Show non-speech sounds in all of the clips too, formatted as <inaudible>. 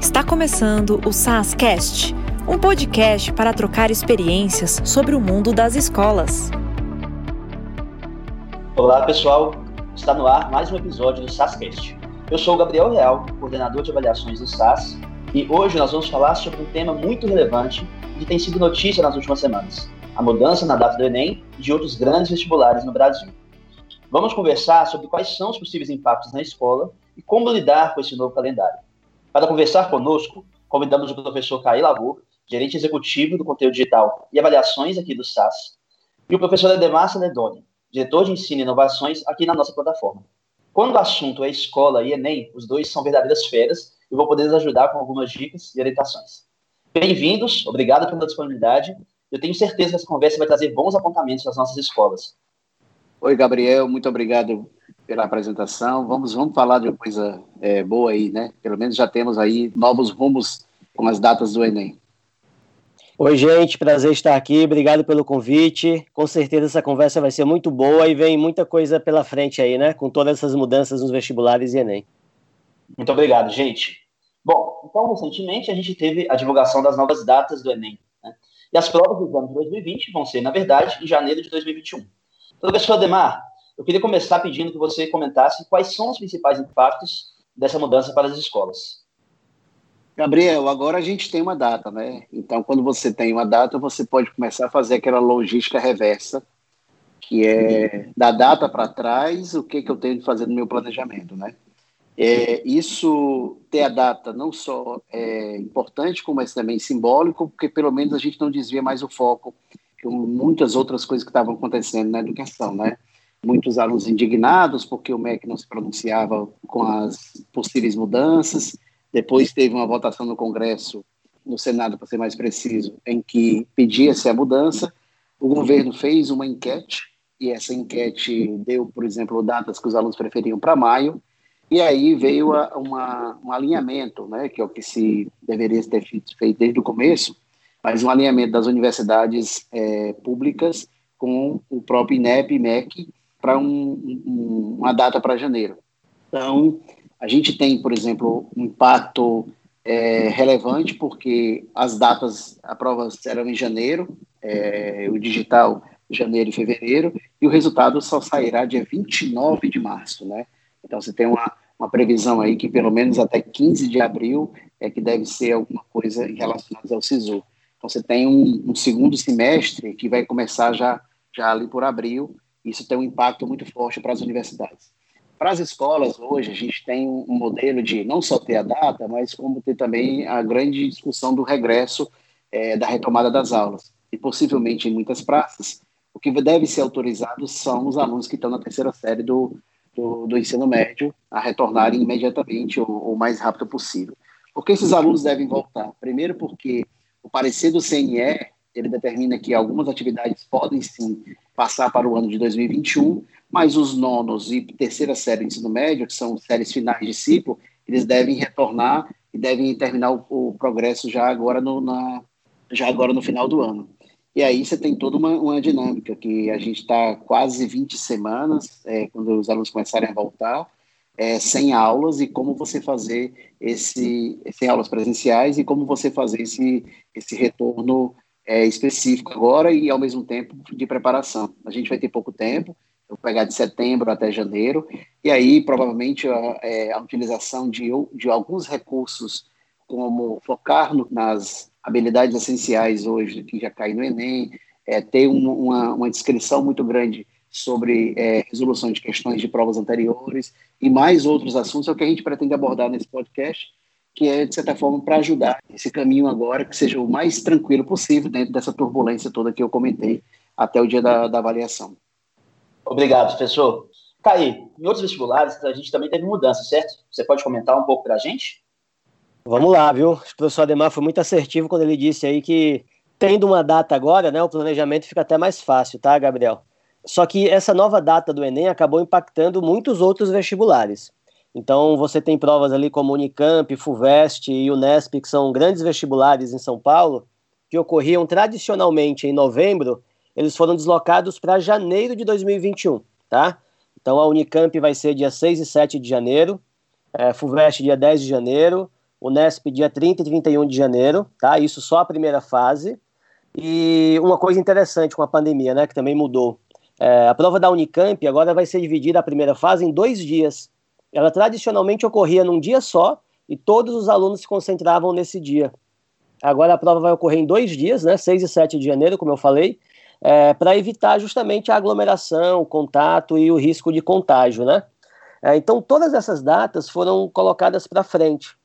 Está começando o SASCast, um podcast para trocar experiências sobre o mundo das escolas. Olá, pessoal. Está no ar mais um episódio do SASCast. Eu sou o Gabriel Real, coordenador de avaliações do SAS, e hoje nós vamos falar sobre um tema muito relevante que tem sido notícia nas últimas semanas: a mudança na data do Enem e de outros grandes vestibulares no Brasil. Vamos conversar sobre quais são os possíveis impactos na escola e como lidar com esse novo calendário. Para conversar conosco, convidamos o professor Caí Lavur, gerente executivo do conteúdo digital e avaliações aqui do SAS, e o professor Edemar Celedoni, diretor de ensino e inovações aqui na nossa plataforma. Quando o assunto é escola e Enem, os dois são verdadeiras feras e vou poder ajudar com algumas dicas e orientações. Bem-vindos, obrigado pela disponibilidade. Eu tenho certeza que essa conversa vai trazer bons apontamentos para as nossas escolas. Oi, Gabriel, muito obrigado pela apresentação. Vamos, vamos falar de uma coisa é, boa aí, né? Pelo menos já temos aí novos rumos com as datas do Enem. Oi, gente, prazer estar aqui. Obrigado pelo convite. Com certeza essa conversa vai ser muito boa e vem muita coisa pela frente aí, né? Com todas essas mudanças nos vestibulares e Enem. Muito obrigado, gente. Bom, então, recentemente a gente teve a divulgação das novas datas do Enem. Né? E as provas do ano de 2020 vão ser, na verdade, em janeiro de 2021. Professor Ademar, eu queria começar pedindo que você comentasse quais são os principais impactos dessa mudança para as escolas. Gabriel, agora a gente tem uma data, né? Então, quando você tem uma data, você pode começar a fazer aquela logística reversa, que é da data para trás, o que, que eu tenho de fazer no meu planejamento, né? É, isso, ter a data, não só é importante, como é também simbólico, porque pelo menos a gente não desvia mais o foco com muitas outras coisas que estavam acontecendo na educação, né? Muitos alunos indignados porque o MEC não se pronunciava com as possíveis mudanças. Depois teve uma votação no Congresso, no Senado, para ser mais preciso, em que pedia-se a mudança. O governo fez uma enquete e essa enquete deu, por exemplo, datas que os alunos preferiam para maio e aí veio a, uma, um alinhamento, né, que é o que se deveria ter feito desde o começo, mas um alinhamento das universidades é, públicas com o próprio INEP e MEC para um, um, uma data para janeiro. Então, a gente tem, por exemplo, um impacto é, relevante, porque as datas, a prova serão em janeiro, é, o digital janeiro e fevereiro, e o resultado só sairá dia 29 de março, né? Então, você tem uma, uma previsão aí que pelo menos até 15 de abril é que deve ser alguma coisa relacionada ao SISU. Então, você tem um, um, segundo semestre que vai começar já, já ali por abril. Isso tem um impacto muito forte para as universidades. Para as escolas, hoje, a gente tem um modelo de não só ter a data, mas como ter também a grande discussão do regresso é, da retomada das aulas. E possivelmente em muitas praças, o que deve ser autorizado são os alunos que estão na terceira série do, do, do ensino médio a retornarem imediatamente ou o mais rápido possível. Por que esses alunos devem voltar? Primeiro, porque o parecer do CNE ele determina que algumas atividades podem sim passar para o ano de 2021, mas os nonos e terceira série do ensino médio, que são séries finais de ciclo, eles devem retornar e devem terminar o, o progresso já agora no, na, já agora no final do ano. E aí você tem toda uma, uma dinâmica, que a gente está quase 20 semanas, é, quando os alunos começarem a voltar, é, sem aulas, e como você fazer esse, sem aulas presenciais, e como você fazer esse, esse retorno é, específico agora e, ao mesmo tempo, de preparação. A gente vai ter pouco tempo, eu vou pegar de setembro até janeiro, e aí, provavelmente, a, é, a utilização de, de alguns recursos, como focar no, nas habilidades essenciais hoje que já cai no Enem, é, ter um, uma, uma descrição muito grande sobre é, resolução de questões de provas anteriores e mais outros assuntos é o que a gente pretende abordar nesse podcast, que é, de certa forma, para ajudar esse caminho agora que seja o mais tranquilo possível dentro dessa turbulência toda que eu comentei até o dia da, da avaliação. Obrigado, professor. Tá aí, em outros vestibulares a gente também teve mudança, certo? Você pode comentar um pouco para a gente? Vamos lá, viu? O professor Ademar foi muito assertivo quando ele disse aí que, tendo uma data agora, né, o planejamento fica até mais fácil, tá, Gabriel? Só que essa nova data do Enem acabou impactando muitos outros vestibulares. Então, você tem provas ali como Unicamp, FUVEST e Unesp, que são grandes vestibulares em São Paulo, que ocorriam tradicionalmente em novembro, eles foram deslocados para janeiro de 2021, tá? Então, a Unicamp vai ser dia 6 e 7 de janeiro, é, FUVEST dia 10 de janeiro, o NESP dia 30 e 31 de janeiro, tá? Isso só a primeira fase. E uma coisa interessante com a pandemia, né, que também mudou. É, a prova da Unicamp agora vai ser dividida a primeira fase em dois dias. Ela tradicionalmente ocorria num dia só e todos os alunos se concentravam nesse dia. Agora a prova vai ocorrer em dois dias, né, 6 e 7 de janeiro, como eu falei, é, para evitar justamente a aglomeração, o contato e o risco de contágio, né? É, então todas essas datas foram colocadas para frente.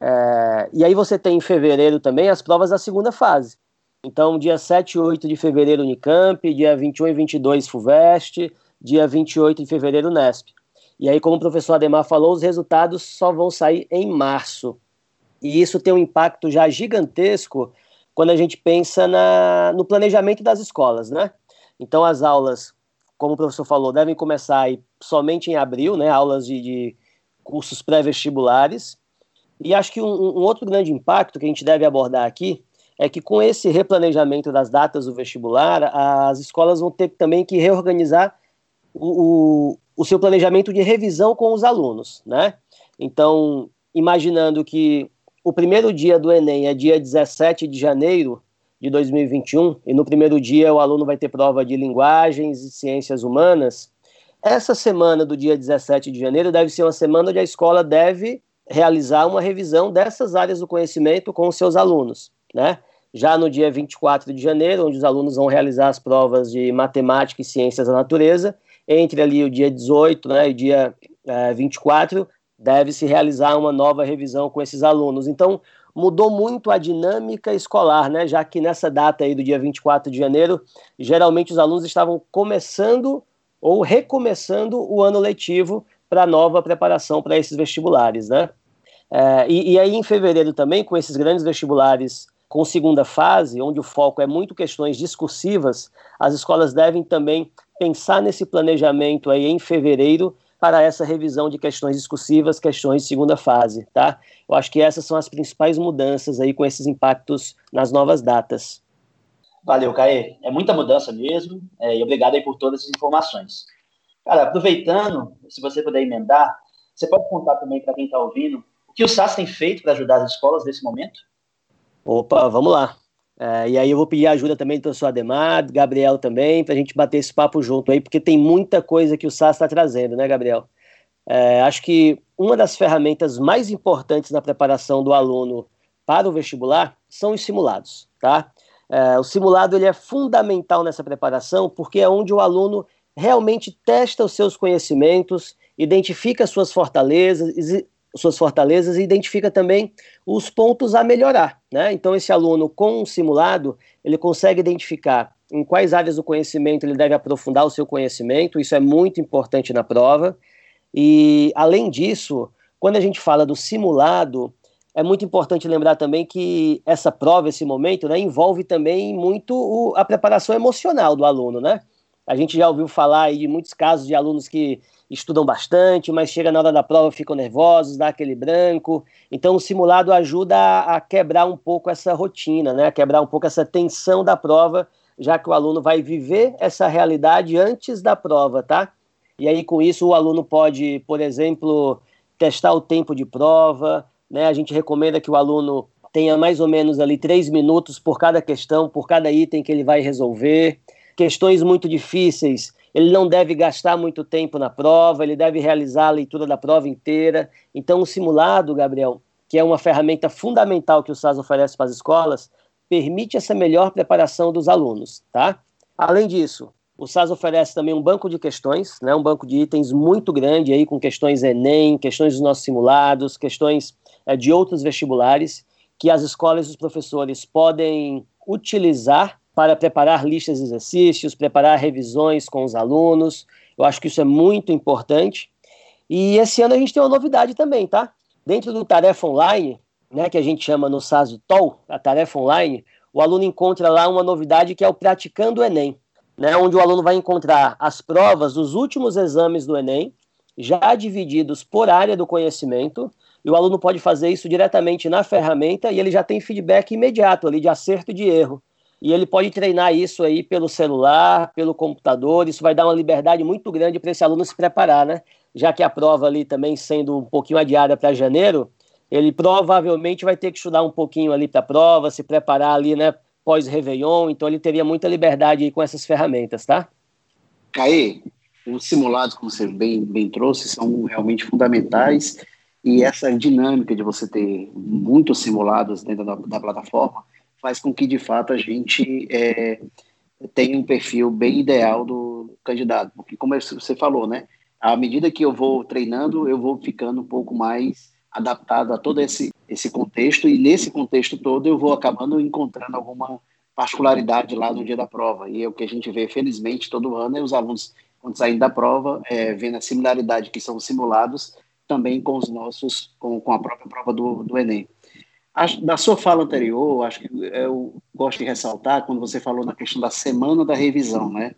É, e aí você tem em fevereiro também as provas da segunda fase. Então, dia 7 e 8 de fevereiro Unicamp, dia 21 e 22 FUVEST, dia 28 de fevereiro Nesp. E aí, como o professor Ademar falou, os resultados só vão sair em março. E isso tem um impacto já gigantesco quando a gente pensa na, no planejamento das escolas, né? Então, as aulas, como o professor falou, devem começar aí somente em abril, né? Aulas de, de cursos pré-vestibulares. E acho que um, um outro grande impacto que a gente deve abordar aqui é que com esse replanejamento das datas do vestibular, as escolas vão ter também que reorganizar o, o, seu planejamento de revisão com os alunos, né? Então, imaginando que o primeiro dia do Enem é dia 17 de janeiro de 2021, e no primeiro dia o aluno vai ter prova de linguagens e ciências humanas, essa semana do dia 17 de janeiro deve ser uma semana onde a escola deve realizar uma revisão dessas áreas do conhecimento com os seus alunos, né? já no dia 24 de janeiro, onde os alunos vão realizar as provas de matemática e ciências da natureza, entre ali o dia 18 né, e o dia é, 24, deve-se realizar uma nova revisão com esses alunos. Então, mudou muito a dinâmica escolar, né, já que nessa data aí do dia 24 de janeiro, geralmente os alunos estavam começando ou recomeçando o ano letivo para nova preparação para esses vestibulares, né? É, e, e aí em fevereiro também, com esses grandes vestibulares com segunda fase, onde o foco é muito questões discursivas, as escolas devem também pensar nesse planejamento aí em fevereiro para essa revisão de questões discursivas, questões de segunda fase, tá? Eu acho que essas são as principais mudanças aí com esses impactos nas novas datas. Valeu, Caê. É muita mudança mesmo, é, e obrigado aí por todas as informações. Cara, aproveitando, se você puder emendar, você pode contar também para quem está ouvindo o que o SAS tem feito para ajudar as escolas nesse momento? Opa, vamos lá. É, e aí eu vou pedir ajuda também do professor Ademar, Gabriel também, para a gente bater esse papo junto aí, porque tem muita coisa que o SAS está trazendo, né, Gabriel? É, acho que uma das ferramentas mais importantes na preparação do aluno para o vestibular são os simulados, tá? É, o simulado ele é fundamental nessa preparação porque é onde o aluno realmente testa os seus conhecimentos, identifica suas fortalezas, suas fortalezas e identifica também os pontos a melhorar. Né? Então, esse aluno, com um simulado, ele consegue identificar em quais áreas do conhecimento ele deve aprofundar o seu conhecimento, isso é muito importante na prova. E, além disso, quando a gente fala do simulado, é muito importante lembrar também que essa prova, esse momento, né, envolve também muito o, a preparação emocional do aluno, né? A gente já ouviu falar de muitos casos de alunos que estudam bastante, mas chega na hora da prova ficam nervosos, dá aquele branco. Então o simulado ajuda a, a quebrar um pouco essa rotina, né? A quebrar um pouco essa tensão da prova, já que o aluno vai viver essa realidade antes da prova, tá? E aí com isso o aluno pode, por exemplo, testar o tempo de prova, né? A gente recomenda que o aluno tenha mais ou menos ali três minutos por cada questão, por cada item que ele vai resolver. Questões muito difíceis, ele não deve gastar muito tempo na prova, ele deve realizar a leitura da prova inteira. Então, o simulado, Gabriel, que é uma ferramenta fundamental que o SAS oferece para as escolas, permite essa melhor preparação dos alunos, tá? Além disso, o SAS oferece também um banco de questões, né, um banco de itens muito grande aí com questões Enem, questões dos nossos simulados, questões é, de outros vestibulares que as escolas e os professores podem utilizar para preparar listas de exercícios, preparar revisões com os alunos. Eu acho que isso é muito importante. E esse ano a gente tem uma novidade também, tá? Dentro do Tarefa Online, né, que a gente chama no SAS TOL, a Tarefa Online, o aluno encontra lá uma novidade que é o Praticando Enem, né, onde o aluno vai encontrar as provas dos últimos exames do Enem, já divididos por área do conhecimento, e o aluno pode fazer isso diretamente na ferramenta e ele já tem feedback imediato ali de acerto e de erro e ele pode treinar isso aí pelo celular, pelo computador, isso vai dar uma liberdade muito grande para esse aluno se preparar, né? já que a prova ali também sendo um pouquinho adiada para janeiro, ele provavelmente vai ter que estudar um pouquinho ali para a prova, se preparar ali, né, pós-Réveillon, então ele teria muita liberdade aí com essas ferramentas, tá? Caí, os simulados, como você bem, bem trouxe, são realmente fundamentais e essa dinâmica de você ter muitos simulados dentro da, da plataforma faz com que, de fato, a gente é, tenha um perfil bem ideal do candidato. Porque, como você falou, né, à medida que eu vou treinando, eu vou ficando um pouco mais adaptado a todo esse, esse contexto, e nesse contexto todo eu vou acabando encontrando alguma particularidade lá no dia da prova. E é o que a gente vê, felizmente, todo ano, é os alunos, quando saem da prova, é, vendo a similaridade que são simulados também com os nossos, com, com a própria prova do, do Enem. Da sua fala anterior, acho que eu gosto de ressaltar quando você falou na questão da semana da revisão, né?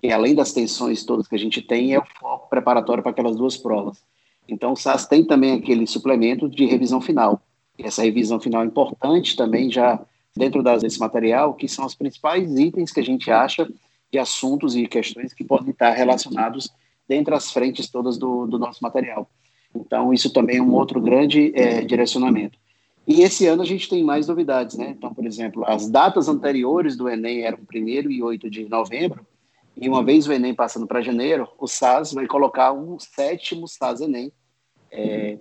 Que além das tensões todas que a gente tem, é o foco preparatório para aquelas duas provas. Então, o SAS tem também aquele suplemento de revisão final. E essa revisão final é importante também já dentro desse material, que são os principais itens que a gente acha de assuntos e questões que podem estar relacionados dentre as frentes todas do, do nosso material. Então, isso também é um outro grande é, direcionamento. E esse ano a gente tem mais novidades, né? Então, por exemplo, as datas anteriores do Enem eram 1 e 8 de novembro, e uma vez o Enem passando para janeiro, o SAS vai colocar um sétimo SAS Enem, é,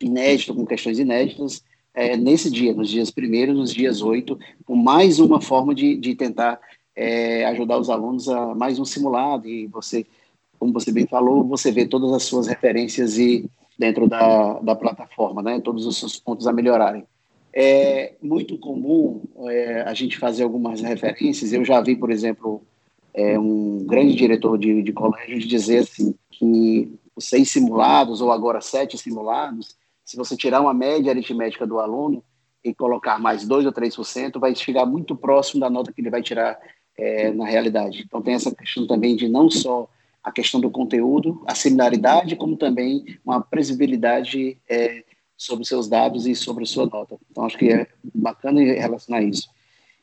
inédito, com questões inéditas, é, nesse dia, nos dias primeiros, nos dias oito, com mais uma forma de, de tentar é, ajudar os alunos a mais um simulado, e você, como você bem falou, você vê todas as suas referências e dentro da, da plataforma, né, todos os seus pontos a melhorarem. É muito comum é, a gente fazer algumas referências, eu já vi, por exemplo, é, um grande diretor de, de colégio dizer assim que os seis simulados ou agora sete simulados, se você tirar uma média aritmética do aluno e colocar mais 2 ou 3%, vai chegar muito próximo da nota que ele vai tirar é, na realidade. Então tem essa questão também de não só a questão do conteúdo, a similaridade, como também uma previsibilidade é, sobre seus dados e sobre sua nota. Então acho que é bacana relacionar isso.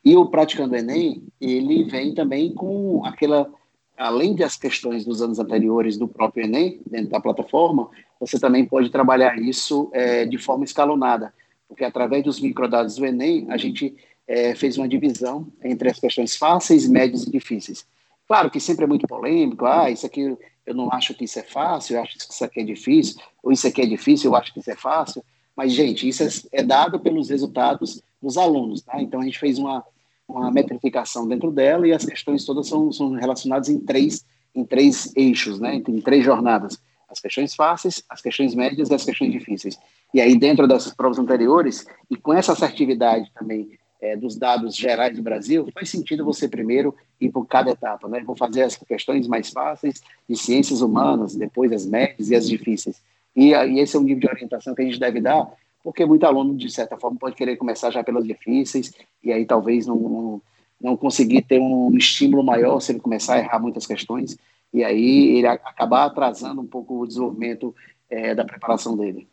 E o Praticando Enem, ele vem também com aquela, além das questões dos anos anteriores do próprio Enem, dentro da plataforma, você também pode trabalhar isso é, de forma escalonada, porque através dos microdados do Enem, a gente é, fez uma divisão entre as questões fáceis, médias e difíceis. Claro que sempre é muito polêmico, ah, isso aqui eu não acho que isso é fácil, eu acho que isso aqui é difícil, ou isso aqui é difícil, eu acho que isso é fácil, mas, gente, isso é, é dado pelos resultados dos alunos, tá? Então, a gente fez uma, uma metrificação dentro dela e as questões todas são, são relacionadas em três, em três eixos, né? em três jornadas. As questões fáceis, as questões médias e as questões difíceis. E aí, dentro dessas provas anteriores, e com essa assertividade também é, dos dados gerais do Brasil, faz sentido você primeiro ir por cada etapa. Né? Vou fazer as questões mais fáceis de ciências humanas, depois as médias e as difíceis. E, e esse é um nível de orientação que a gente deve dar porque muito aluno, de certa forma, pode querer começar já pelas difíceis, e aí talvez não, não, não conseguir ter um estímulo maior se ele começar a errar muitas questões, e aí ele acabar atrasando um pouco o desenvolvimento é, da preparação dele.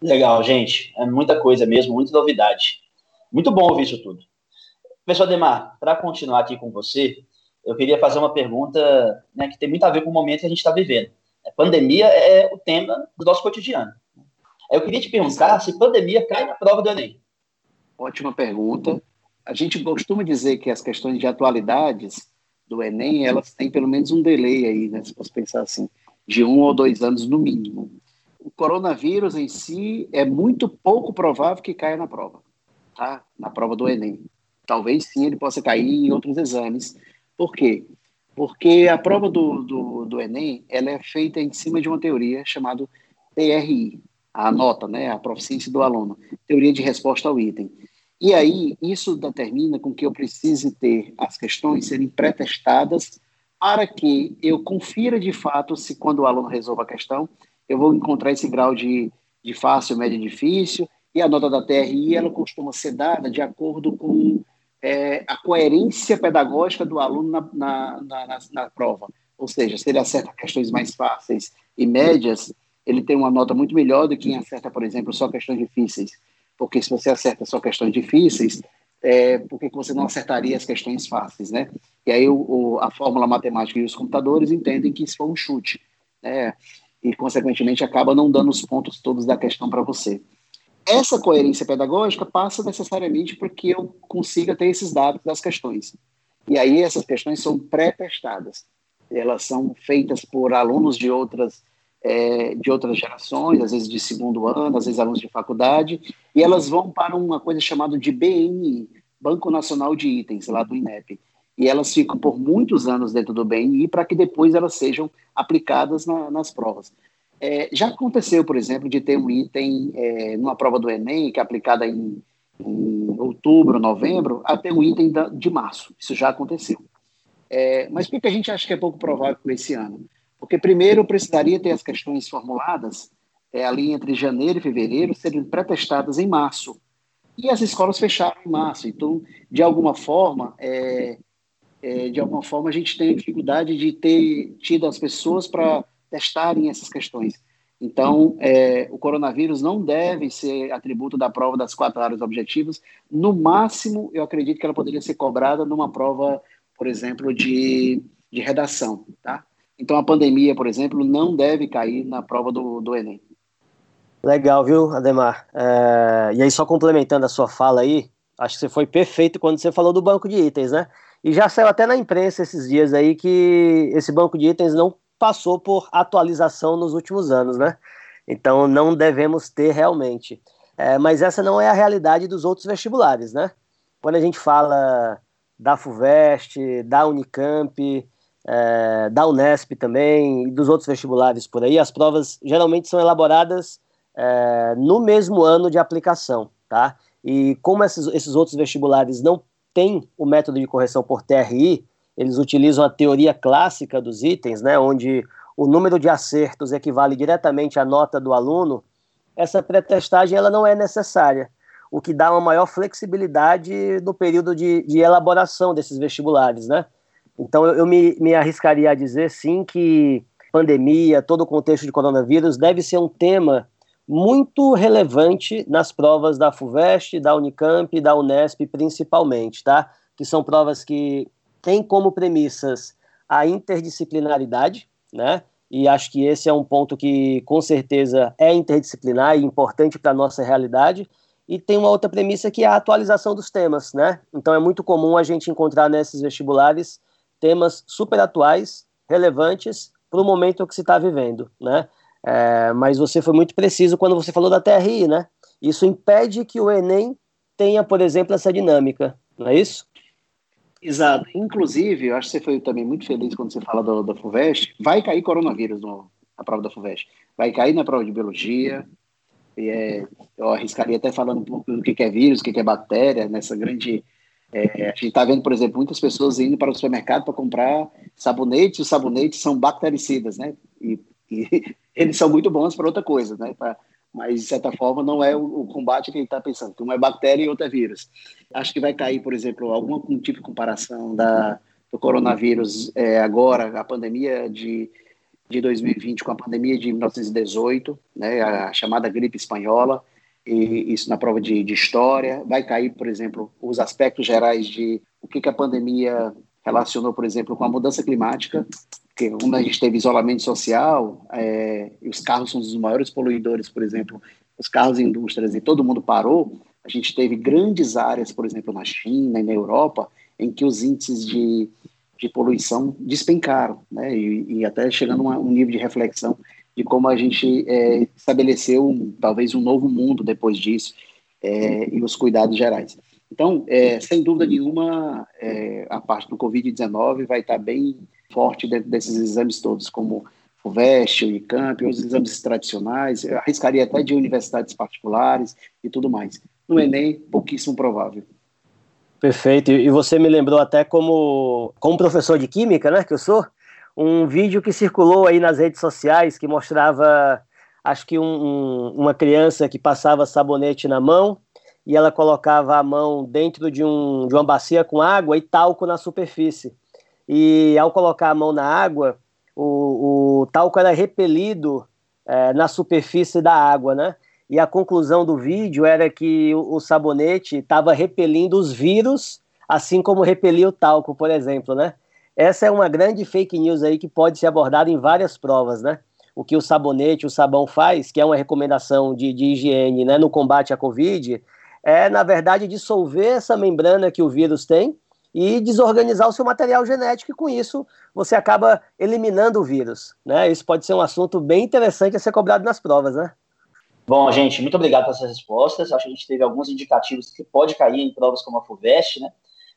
Legal, gente. É muita coisa mesmo, muita novidade. Muito bom ouvir isso tudo. Pessoal Demar, para continuar aqui com você, eu queria fazer uma pergunta né, que tem muito a ver com o momento que a gente está vivendo. A pandemia é o tema do nosso cotidiano. Eu queria te perguntar se pandemia cai na prova do Enem. Ótima pergunta. A gente costuma dizer que as questões de atualidades do Enem, elas têm pelo menos um delay aí, né? Se você pensar assim, de um ou dois anos no mínimo. O coronavírus em si é muito pouco provável que caia na prova, tá? Na prova do Enem. Talvez sim ele possa cair em outros exames. Por quê? Porque a prova do, do, do Enem, ela é feita em cima de uma teoria chamada TRI, a nota, né, a proficiência do aluno, teoria de resposta ao item. E aí, isso determina com que eu precise ter as questões serem pré-testadas para que eu confira de fato se quando o aluno resolve a questão, eu vou encontrar esse grau de, de fácil, médio e difícil, e a nota da TRI, ela costuma ser dada de acordo com é, a coerência pedagógica do aluno na, na, na, na prova. Ou seja, se ele acerta questões mais fáceis e médias, ele tem uma nota muito melhor do que quem acerta, por exemplo, só questões difíceis. Porque se você acerta só questões difíceis, é, por que você não acertaria as questões fáceis, né? E aí o, o, a fórmula matemática e os computadores entendem que isso foi um chute, né? e, consequentemente, acaba não dando os pontos todos da questão para você. Essa coerência pedagógica passa necessariamente porque eu consiga ter esses dados das questões. E aí essas questões são pré-testadas. Elas são feitas por alunos de outras é, de outras gerações, às vezes de segundo ano, às vezes alunos de faculdade, e elas vão para uma coisa chamada de BNI, Banco Nacional de Itens, lá do INEP. E elas ficam por muitos anos dentro do BNI para que depois elas sejam aplicadas na, nas provas. É, já aconteceu, por exemplo, de ter um item é, numa prova do Enem, que é aplicada em, em outubro, novembro, até um item da, de março. Isso já aconteceu. É, mas por que a gente acha que é pouco provável esse ano? Porque, primeiro, precisaria ter as questões formuladas é, ali entre janeiro e fevereiro serem pré-testadas em março. E as escolas fecharam em março. Então, de alguma forma, é, é, de alguma forma, a gente tem dificuldade de ter tido as pessoas para testarem essas questões. Então, é, o coronavírus não deve ser atributo da prova das quatro áreas objetivas. No máximo, eu acredito que ela poderia ser cobrada numa prova, por exemplo, de, de redação. Tá? Então, a pandemia, por exemplo, não deve cair na prova do, do Enem. Legal, viu, Ademar? É, e aí, só complementando a sua fala aí, acho que você foi perfeito quando você falou do banco de itens, né? E já saiu até na imprensa esses dias aí que esse banco de itens não passou por atualização nos últimos anos, né? Então não devemos ter realmente. É, mas essa não é a realidade dos outros vestibulares, né? Quando a gente fala da FUVEST, da Unicamp, é, da Unesp também, e dos outros vestibulares por aí, as provas geralmente são elaboradas é, no mesmo ano de aplicação, tá? E como esses, esses outros vestibulares não têm o método de correção por TRI, eles utilizam a teoria clássica dos itens, né, onde o número de acertos equivale diretamente à nota do aluno, essa pré-testagem ela não é necessária, o que dá uma maior flexibilidade no período de, de elaboração desses vestibulares, né? Então eu, eu me, me arriscaria a dizer sim que pandemia, todo o contexto de coronavírus deve ser um tema muito relevante nas provas da FUVEST, da Unicamp da Unesp principalmente, tá? Que são provas que tem como premissas a interdisciplinaridade, né? E acho que esse é um ponto que com certeza é interdisciplinar e importante para a nossa realidade. E tem uma outra premissa que é a atualização dos temas, né? Então é muito comum a gente encontrar nesses vestibulares temas super atuais, relevantes para o momento que se está vivendo, né? É, mas você foi muito preciso quando você falou da TRI, né? Isso impede que o Enem tenha, por exemplo, essa dinâmica, não é isso? Exato. Inclusive, eu acho que você foi também muito feliz quando você fala do, da FUVEST. Vai cair coronavírus no, na prova da FUVEST. Vai cair na prova de biologia. E é, eu arriscaria até falando um pouco do que é vírus, o que é bactéria, nessa grande. É, a gente está vendo, por exemplo, muitas pessoas indo para o supermercado para comprar sabonete, os sabonetes são bactericidas, né? E, e <laughs> eles são muito bons para outra coisa, né? Pra, mas de certa forma não é o, combate que ele está pensando, uma é bactéria e outra é vírus. Acho que vai cair, por exemplo, algum tipo de comparação da, do coronavírus é, agora, a pandemia de, de 2020 com a pandemia de 1918, né, a chamada gripe espanhola, e isso na prova de, de história. Vai cair, por exemplo, os aspectos gerais de o que, que a pandemia relacionou, por exemplo, com a mudança climática, porque como a gente teve isolamento social, é, e os carros são os maiores poluidores, por exemplo, os carros indústrias, e todo mundo parou, a gente teve grandes áreas, por exemplo, na China e na Europa, em que os índices de, de poluição despencaram, né, e, e até chegando a um nível de reflexão de como a gente é, estabeleceu um, talvez um novo mundo depois disso, é, e os cuidados gerais. Então, é, sem dúvida nenhuma, é, a parte do Covid-19 vai estar bem forte dentro desses exames todos, como o VEST, o ICAMP, os exames tradicionais, eu arriscaria até de universidades particulares e tudo mais. No Enem, pouquíssimo provável. Perfeito, e você me lembrou até como, como professor de Química, né, que eu sou, um vídeo que circulou aí nas redes sociais que mostrava, acho que um, um, uma criança que passava sabonete na mão e ela colocava a mão dentro de, um, de uma bacia com água e talco na superfície. E ao colocar a mão na água, o, o talco era repelido é, na superfície da água, né? E a conclusão do vídeo era que o, o sabonete estava repelindo os vírus, assim como repelia o talco, por exemplo, né? Essa é uma grande fake news aí que pode ser abordada em várias provas, né? o que o sabonete, o sabão faz, que é uma recomendação de, de higiene né, no combate à Covid, é, na verdade, dissolver essa membrana que o vírus tem e desorganizar o seu material genético, e com isso você acaba eliminando o vírus. Né? Isso pode ser um assunto bem interessante a ser cobrado nas provas, né? Bom, gente, muito obrigado pelas respostas. Acho que a gente teve alguns indicativos que pode cair em provas como a FUVEST, né?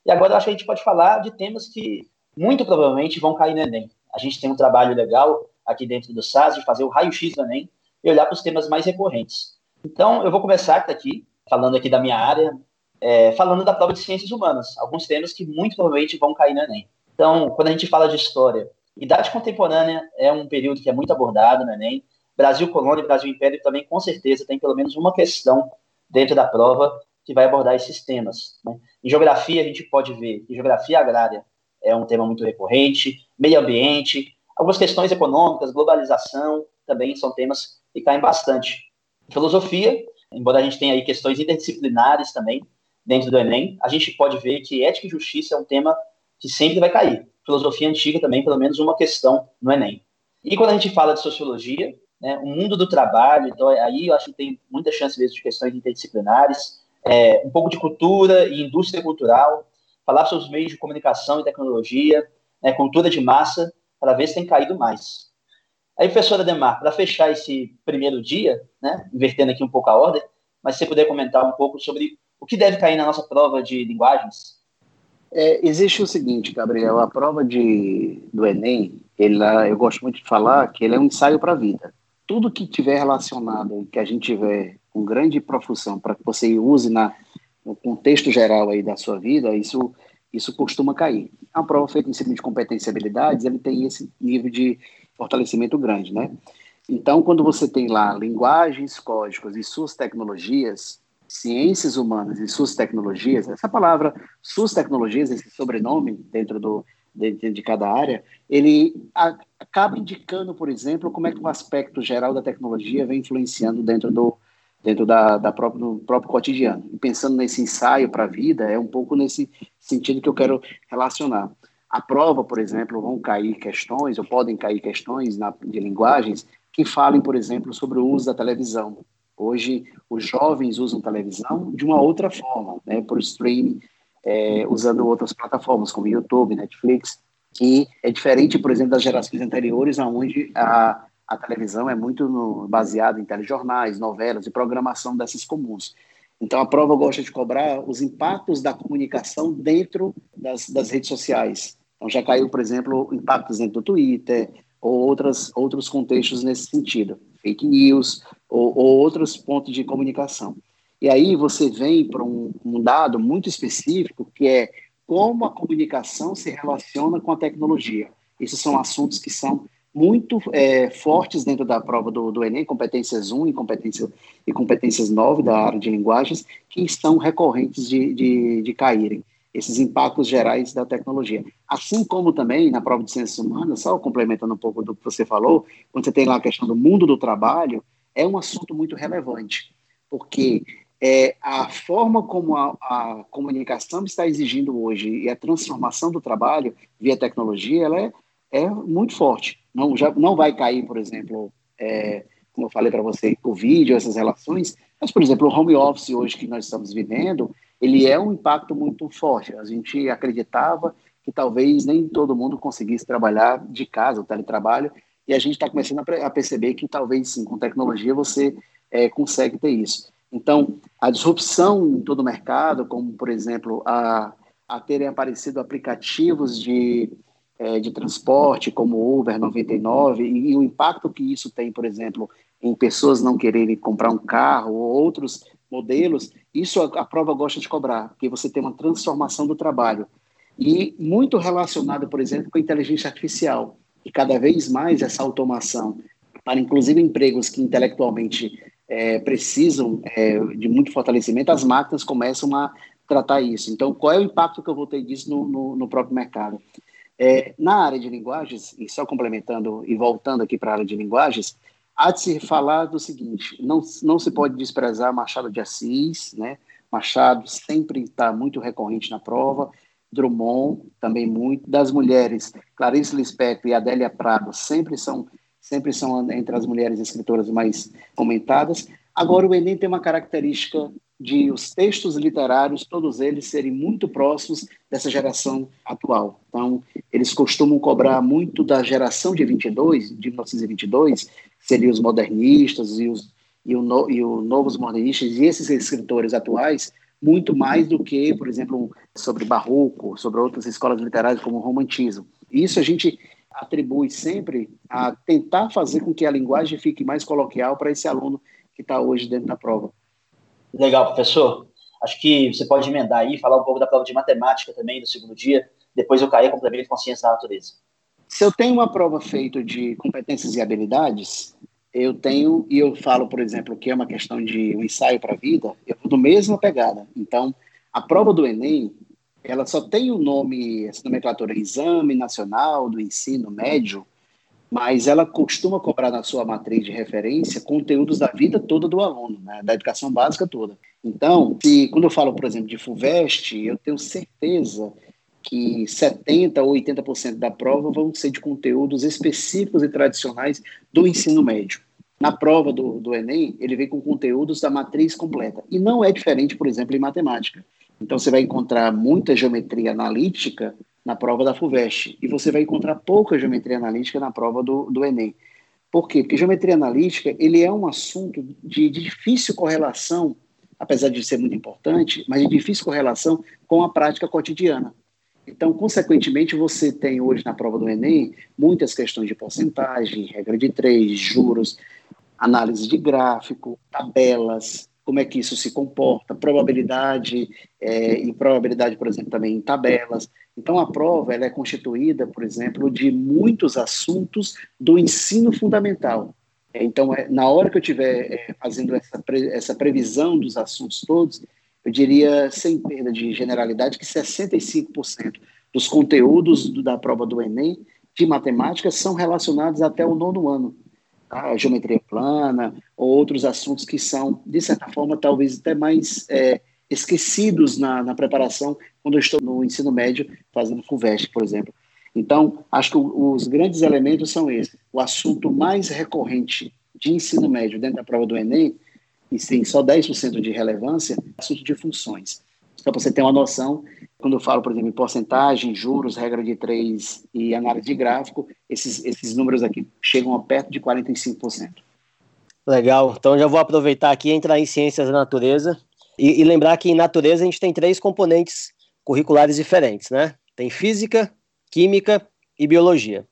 E agora acho que a gente pode falar de temas que muito provavelmente vão cair no Enem. A gente tem um trabalho legal aqui dentro do SAS de fazer o raio-x do Enem e olhar para os temas mais recorrentes. Então, eu vou começar aqui, falando aqui da minha área, é, falando da prova de ciências humanas, alguns temas que muito provavelmente vão cair no Enem. Então, quando a gente fala de história, idade contemporânea é um período que é muito abordado no Enem. Brasil Colônia e Brasil Império também, com certeza, tem pelo menos uma questão dentro da prova que vai abordar esses temas. Né? Em geografia, a gente pode ver que geografia agrária é um tema muito recorrente, meio ambiente, algumas questões econômicas, globalização também são temas que caem bastante. Filosofia, embora a gente tenha aí questões interdisciplinares também dentro do Enem, a gente pode ver que ética e justiça é um tema que sempre vai cair. Filosofia antiga também, pelo menos uma questão no Enem. E quando a gente fala de sociologia, né, o mundo do trabalho, então aí eu acho que tem muita chance mesmo de questões interdisciplinares, é, um pouco de cultura e indústria cultural, falar sobre os meios de comunicação e tecnologia, né, cultura de massa, para ver se tem caído mais. Aí, professora Demar, para fechar esse primeiro dia, né, invertendo aqui um pouco a ordem, mas se você puder comentar um pouco sobre o que deve cair na nossa prova de linguagens? É, existe o seguinte, Gabriel, a prova de, do Enem, ela, eu gosto muito de falar que ele é um ensaio para a vida. Tudo que tiver relacionado, que a gente tiver com grande profusão para que você use na, no contexto geral aí da sua vida, isso, isso costuma cair. A prova feita em cima de competência e habilidades, ele tem esse nível de fortalecimento grande, né? Então, quando você tem lá linguagens, códigos e suas tecnologias, ciências humanas e suas tecnologias, essa palavra suas tecnologias, esse sobrenome dentro do dentro de cada área, ele acaba indicando, por exemplo, como é que o aspecto geral da tecnologia vem influenciando dentro do dentro da, da própria, do próprio cotidiano. E pensando nesse ensaio para a vida, é um pouco nesse sentido que eu quero relacionar. A prova, por exemplo, vão cair questões, ou podem cair questões na, de linguagens que falem, por exemplo, sobre o uso da televisão. Hoje, os jovens usam televisão de uma outra forma, né, por streaming, é, usando outras plataformas, como YouTube, Netflix, que é diferente, por exemplo, das gerações anteriores, onde a, a televisão é muito baseada em telejornais, novelas e programação dessas comuns. Então, a prova gosta de cobrar os impactos da comunicação dentro das, das redes sociais. Então, já caiu, por exemplo, impactos dentro do Twitter, ou outras, outros contextos nesse sentido, fake news, ou, ou outros pontos de comunicação. E aí você vem para um, um dado muito específico, que é como a comunicação se relaciona com a tecnologia. Esses são assuntos que são muito é, fortes dentro da prova do, do, Enem, competências 1 e, competência, e competências 9 da área de linguagens, que estão recorrentes de, de, de caírem, esses impactos gerais da tecnologia. Assim como também na prova de ciências humanas, só complementando um pouco do que você falou, quando você tem lá a questão do mundo do trabalho, é um assunto muito relevante, porque é, a forma como a, a, comunicação está exigindo hoje e a transformação do trabalho via tecnologia, ela é, é muito forte não, já, não vai cair, por exemplo, é, como eu falei para você, o vídeo, essas relações, mas, por exemplo, o home office hoje que nós estamos vivendo, ele é um impacto muito forte. A gente acreditava que talvez nem todo mundo conseguisse trabalhar de casa, o teletrabalho, e a gente está começando a, perceber que talvez sim, com tecnologia você é, consegue ter isso. Então, a disrupção em todo o mercado, como, por exemplo, a, a terem aparecido aplicativos de é, de transporte, como Uber 99, e, e, o impacto que isso tem, por exemplo, em pessoas não quererem comprar um carro ou outros modelos, isso a, a prova gosta de cobrar, porque você tem uma transformação do trabalho. E muito relacionado, por exemplo, com a inteligência artificial. E cada vez mais essa automação, para inclusive empregos que intelectualmente é, precisam é, de muito fortalecimento, as máquinas começam a tratar isso. Então, qual é o impacto que eu vou ter disso no, no, no próprio mercado? É, na área de linguagens, e só complementando e voltando aqui para a área de linguagens, há de se falar do seguinte: não, não se pode desprezar Machado de Assis, né? Machado sempre está muito recorrente na prova, Drummond também muito, das mulheres, Clarice Lispector e Adélia Prado sempre são sempre são entre as mulheres escritoras mais comentadas. Agora, o Enem tem uma característica de os textos literários, todos eles serem muito próximos dessa geração atual. Então, eles costumam cobrar muito da geração de 22, de 1922, seriam os modernistas e os e o, no, e o novos modernistas e esses escritores atuais muito mais do que, por exemplo, sobre barroco, sobre outras escolas literárias como o romantismo. Isso a gente atribui sempre a tentar fazer com que a linguagem fique mais coloquial para esse aluno que está hoje dentro da prova. Legal, professor. Acho que você pode emendar aí, falar um pouco da prova de matemática também do segundo dia. Depois eu caí complemento com ciência da natureza. Se eu tenho uma prova feita de competências e habilidades, eu tenho, e eu falo, por exemplo, que é uma questão de um ensaio para a vida, eu vou do mesma pegada. Então, a prova do Enem, ela só tem o nome, essa nomenclatura, Exame Nacional do Ensino Médio, mas ela costuma cobrar na sua matriz de referência conteúdos da vida toda do aluno, né, da educação básica toda. Então, se, quando eu falo, por exemplo, de FUVEST, eu tenho certeza que 70% ou 80% da prova vão ser de conteúdos específicos e tradicionais do ensino médio. Na prova do, do Enem, ele vem com conteúdos da matriz completa. E não é diferente, por exemplo, em matemática. Então, você vai encontrar muita geometria analítica na prova da FUVEST e você vai encontrar pouca geometria analítica na prova do, do Enem. Por quê? Porque geometria analítica ele é um assunto de, de difícil correlação, apesar de ser muito importante, mas de difícil correlação com a prática cotidiana. Então, consequentemente, você tem hoje na prova do Enem muitas questões de porcentagem, regra de três, juros, análise de gráfico, tabelas, como é que isso se comporta, probabilidade é, e probabilidade, por exemplo, também em tabelas. Então, a prova ela é constituída, por exemplo, de muitos assuntos do ensino fundamental. Então, é, na hora que eu estiver é, fazendo essa, pre, essa previsão dos assuntos todos, eu diria, sem perda de generalidade, que 65% dos conteúdos do, da prova do Enem de matemática são relacionados até o nono ano. Tá? A geometria plana, ou outros assuntos que são, de certa forma, talvez até mais é, esquecidos na, na, preparação quando eu estou no ensino médio fazendo FUVEST, por exemplo. Então, acho que os grandes elementos são esses. O assunto mais recorrente de ensino médio dentro da prova do Enem e tem só 10% de relevância, assunto de funções. Só para você ter uma noção, quando eu falo, por exemplo, em porcentagem, juros, regra de três e análise de gráfico, esses, esses números aqui chegam a perto de 45%. Legal, então já vou aproveitar aqui e entrar em ciências da natureza e, e lembrar que em natureza a gente tem três componentes curriculares diferentes, né? Tem física, química e biologia.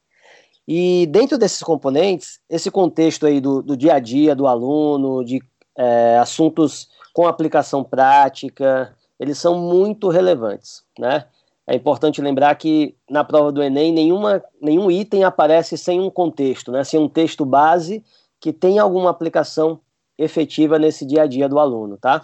E dentro desses componentes, esse contexto aí do, do dia a dia do aluno, de é, assuntos com aplicação prática, eles são muito relevantes, né? É importante lembrar que na prova do Enem nenhuma, nenhum item aparece sem um contexto, né? sem um texto base que tenha alguma aplicação efetiva nesse dia a dia do aluno, tá?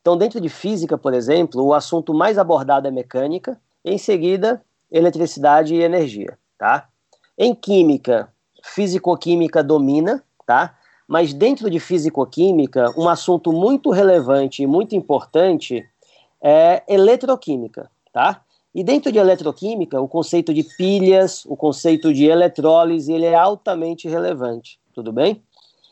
Então, dentro de física, por exemplo, o assunto mais abordado é mecânica, em seguida, eletricidade e energia, tá? Em química, físico-química domina, tá? Mas dentro de físico-química, um assunto muito relevante e muito importante é eletroquímica, tá? E dentro de eletroquímica, o conceito de pilhas, o conceito de eletrólise, ele é altamente relevante, tudo bem?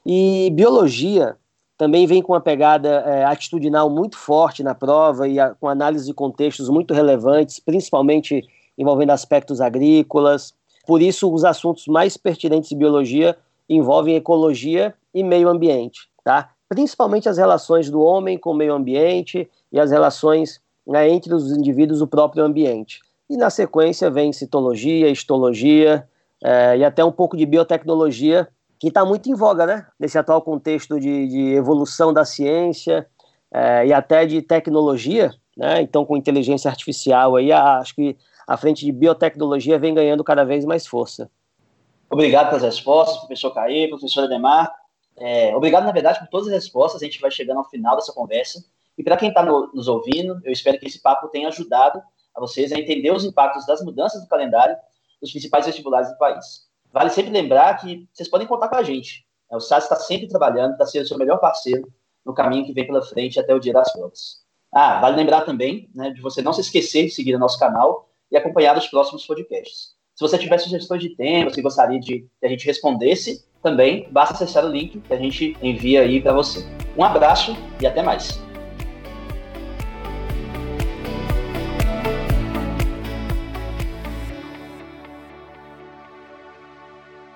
E biologia também vem com uma pegada é, atitudinal muito forte na prova e a, com análise de contextos muito relevantes, principalmente envolvendo aspectos agrícolas. Por isso, os assuntos mais pertinentes de biologia envolvem ecologia e meio ambiente, tá? Principalmente as relações do homem com o meio ambiente e as relações né, entre os indivíduos do próprio ambiente. E na sequência vem citologia, histologia é, e até um pouco de biotecnologia, que está muito em voga, né? Nesse atual contexto de, de evolução da ciência é, e até de tecnologia, né? Então, com inteligência artificial aí, acho que a frente de biotecnologia vem ganhando cada vez mais força. Obrigado pelas respostas, professor Caê, professor Ademar. É, obrigado, na verdade, por todas as respostas. A gente vai chegando ao final dessa conversa. E para quem está no, nos ouvindo, eu espero que esse papo tenha ajudado a vocês a entender os impactos das mudanças do calendário dos principais vestibulares do país. Vale sempre lembrar que vocês podem contar com a gente. O SAS está sempre trabalhando para ser o seu melhor parceiro no caminho que vem pela frente até o dia das provas. Ah, vale lembrar também né, de você não se esquecer de seguir o nosso canal e acompanhar os próximos podcasts. Se você tiver sugestões de temas que gostaria de que a gente respondesse, também basta acessar o link que a gente envia aí para você. Um abraço e até mais.